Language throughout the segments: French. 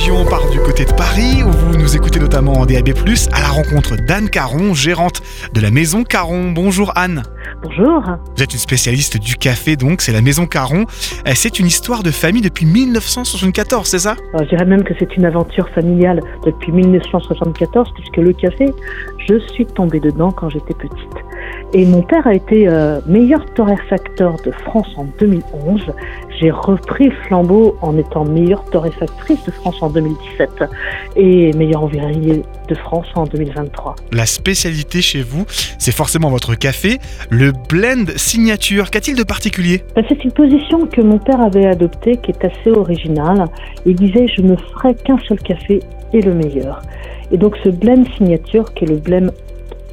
région, on part du côté de Paris, où vous nous écoutez notamment en DAB+, à la rencontre d'Anne Caron, gérante de la Maison Caron. Bonjour Anne. Bonjour. Vous êtes une spécialiste du café, donc c'est la Maison Caron. Euh, C'est une histoire de famille depuis 1974, c'est ça? Alors, Je dirais même que c'est une aventure familiale depuis 1974, puisque le café, je suis tombée dedans quand j'étais petite. Et mon père a été euh, meilleur torréfacteur de France en 2011. J'ai repris le flambeau en étant meilleure torréfactrice de France en 2017 et meilleure ouvrier de France en 2023. La spécialité chez vous, c'est forcément votre café, le blend signature. Qu'a-t-il de particulier? Ben, C'est une position que mon père avait adoptée qui est assez originale. Il disait je ne ferai qu'un seul café et le meilleur. Et donc ce blend signature qui est le blend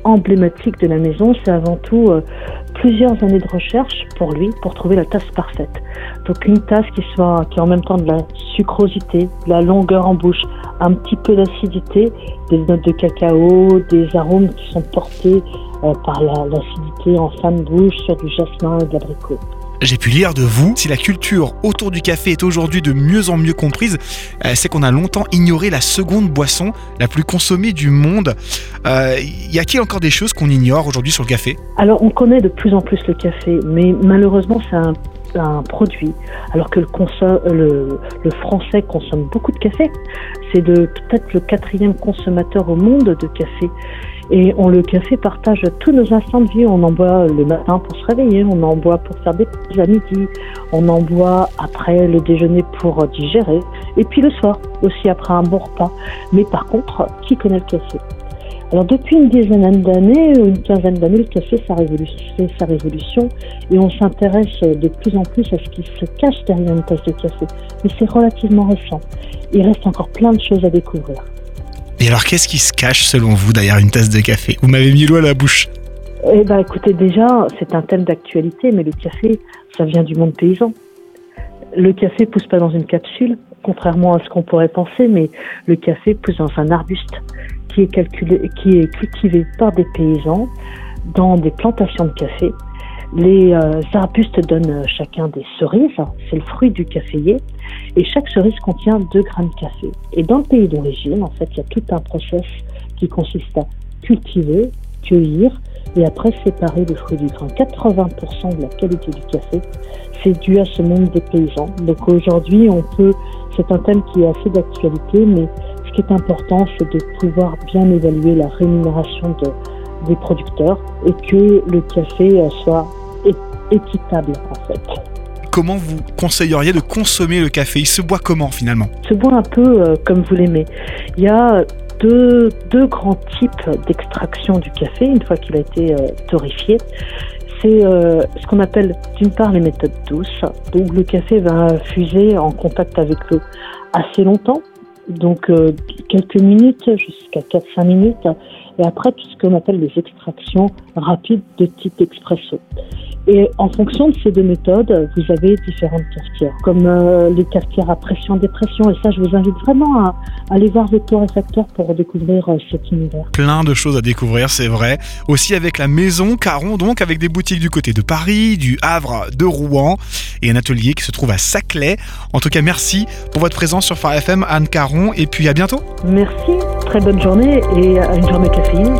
emblématique de la maison, c'est avant tout euh, plusieurs années de recherche pour lui pour trouver la tasse parfaite. Donc une tasse qui soit qui en même temps de la sucrosité, de la longueur en bouche, un petit peu d'acidité, des notes de cacao, des arômes qui sont portés euh, par la- l'acidité en fin de bouche sur du jasmin et de l'abricot. J'ai pu lire de vous, si la culture autour du café est aujourd'hui de mieux en mieux comprise, euh, c'est qu'on a longtemps ignoré la seconde boisson la plus consommée du monde. Euh, y a-t-il encore des choses qu'on ignore aujourd'hui sur le café? Alors, on connaît de plus en plus le café, mais malheureusement, c'est un, un produit. Alors que le, conso- le, français consomme beaucoup de café. C'est peut-être le quatrième consommateur au monde de café. Et on le café partage tous nos instants de vie. On en boit le matin pour se réveiller, on en boit pour faire des pauses à midi, on en boit après le déjeuner pour euh, digérer, et puis le soir aussi après un bon repas. Mais par contre, qui connaît le café? Alors depuis une dizaine d'années, ou une quinzaine d'années, le café sa révolution, fait sa révolution et on s'intéresse de plus en plus à ce qui se cache derrière une tasse de café. Mais c'est relativement récent. Il reste encore plein de choses à découvrir. Et alors qu'est-ce qui se cache selon vous derrière une tasse de café? Vous m'avez mis l'eau à la bouche. Eh ben, écoutez, déjà, c'est un thème d'actualité, mais le café, ça vient du monde paysan. Le café pousse pas dans une capsule, contrairement à ce qu'on pourrait penser, mais le café pousse dans un arbuste qui est calculé, qui est cultivé par des paysans dans des plantations de café. Les euh, arbustes donnent euh, chacun des cerises, c'est le fruit du caféier, et chaque cerise contient 2 grammes de café. Et dans le pays d'origine, en fait, il y a tout un process qui consiste à cultiver, cueillir, et après séparer le fruit du grain. 80% de la qualité du café, c'est dû à ce monde des paysans. Donc aujourd'hui, on peut, c'est un thème qui est assez d'actualité, mais qui est important, c'est de pouvoir bien évaluer la rémunération de, des producteurs et que le café euh, soit équitable en fait. Comment vous conseilleriez de consommer le café? Il se boit comment finalement? Se boit un peu euh, comme vous l'aimez. Il y a deux, deux grands types d'extraction du café une fois qu'il a été euh, torréfié. C'est euh, ce qu'on appelle d'une part les méthodes douces. Donc le café va fuser en contact avec l'eau assez longtemps, donc euh, quelques minutes jusqu'à 4-5 minutes. Et après tout ce qu'on appelle les extractions rapides de type expresso. Et en fonction de ces deux méthodes, vous avez différentes cafetières, comme euh, les cafetières à pression-dépression. Et ça, je vous invite vraiment à, à aller voir le torréfacteur pour découvrir euh, cet univers. Plein de choses à découvrir, c'est vrai. Aussi avec la maison Caron, donc avec des boutiques du côté de Paris, du Havre, de Rouen et un atelier qui se trouve à Saclay. En tout cas, merci pour votre présence sur Phare FM, Anne Caron, et puis à bientôt. Merci, très bonne journée et à une journée caféine.